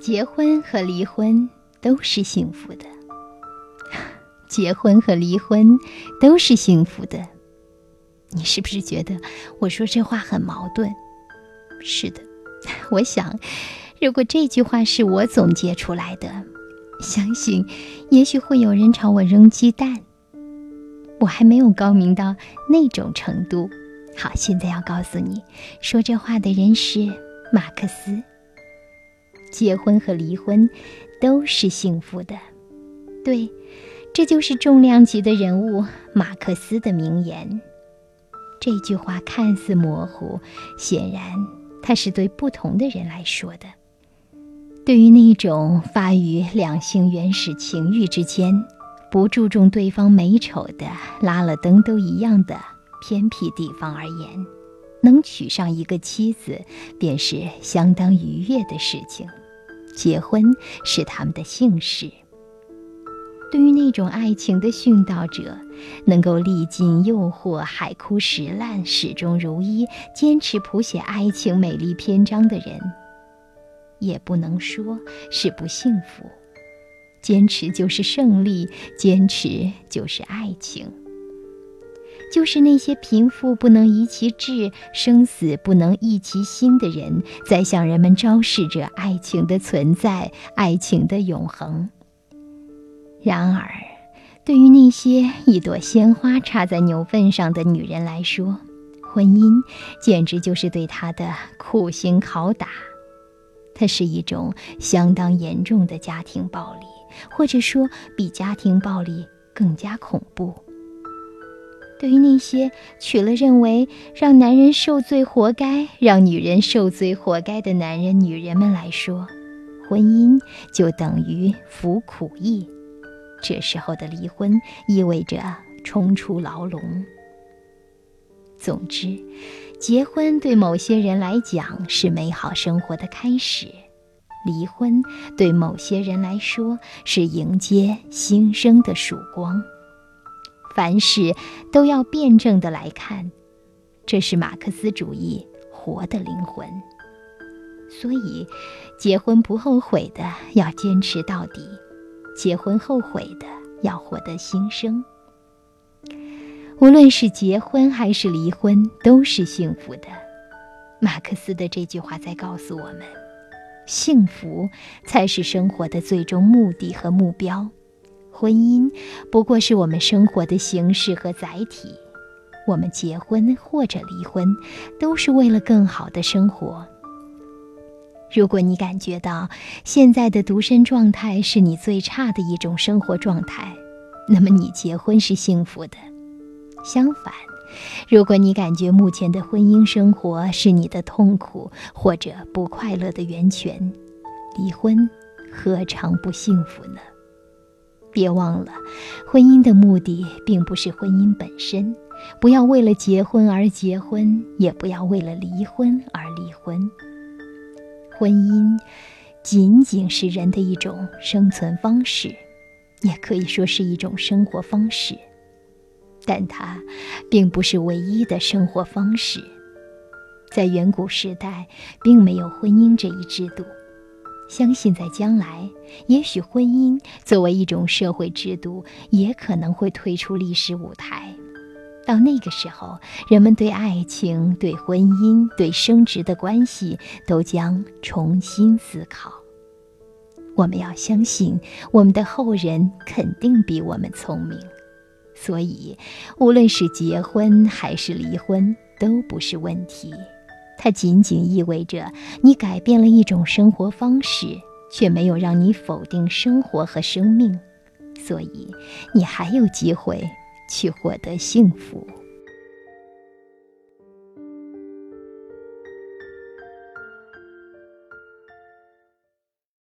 结婚和离婚都是幸福的。结婚和离婚都是幸福的。你是不是觉得我说这话很矛盾？是的，我想，如果这句话是我总结出来的，相信也许会有人朝我扔鸡蛋。我还没有高明到那种程度。好，现在要告诉你，说这话的人是马克思。结婚和离婚都是幸福的，对，这就是重量级的人物马克思的名言。这句话看似模糊，显然他是对不同的人来说的。对于那种发于两性原始情欲之间，不注重对方美丑的拉了灯都一样的偏僻地方而言，能娶上一个妻子，便是相当愉悦的事情。结婚是他们的幸事。对于那种爱情的殉道者，能够历尽诱惑、海枯石烂，始终如一，坚持谱写爱情美丽篇章的人，也不能说是不幸福。坚持就是胜利，坚持就是爱情。就是那些贫富不能移其志，生死不能易其心的人，在向人们昭示着爱情的存在，爱情的永恒。然而，对于那些一朵鲜花插在牛粪上的女人来说，婚姻简直就是对她的酷刑拷打。它是一种相当严重的家庭暴力，或者说比家庭暴力更加恐怖。对于那些娶了认为让男人受罪活该、让女人受罪活该的男人、女人们来说，婚姻就等于服苦役。这时候的离婚意味着冲出牢笼。总之，结婚对某些人来讲是美好生活的开始，离婚对某些人来说是迎接新生的曙光。凡事都要辩证的来看，这是马克思主义活的灵魂。所以，结婚不后悔的要坚持到底，结婚后悔的要获得新生。无论是结婚还是离婚，都是幸福的。马克思的这句话在告诉我们：幸福才是生活的最终目的和目标。婚姻不过是我们生活的形式和载体，我们结婚或者离婚，都是为了更好的生活。如果你感觉到现在的独身状态是你最差的一种生活状态，那么你结婚是幸福的。相反，如果你感觉目前的婚姻生活是你的痛苦或者不快乐的源泉，离婚何尝不幸福呢？别忘了，婚姻的目的并不是婚姻本身。不要为了结婚而结婚，也不要为了离婚而离婚。婚姻仅仅是人的一种生存方式，也可以说是一种生活方式，但它并不是唯一的生活方式。在远古时代，并没有婚姻这一制度。相信在将来，也许婚姻作为一种社会制度，也可能会退出历史舞台。到那个时候，人们对爱情、对婚姻、对生殖的关系都将重新思考。我们要相信，我们的后人肯定比我们聪明。所以，无论是结婚还是离婚，都不是问题。它仅仅意味着你改变了一种生活方式，却没有让你否定生活和生命，所以你还有机会去获得幸福。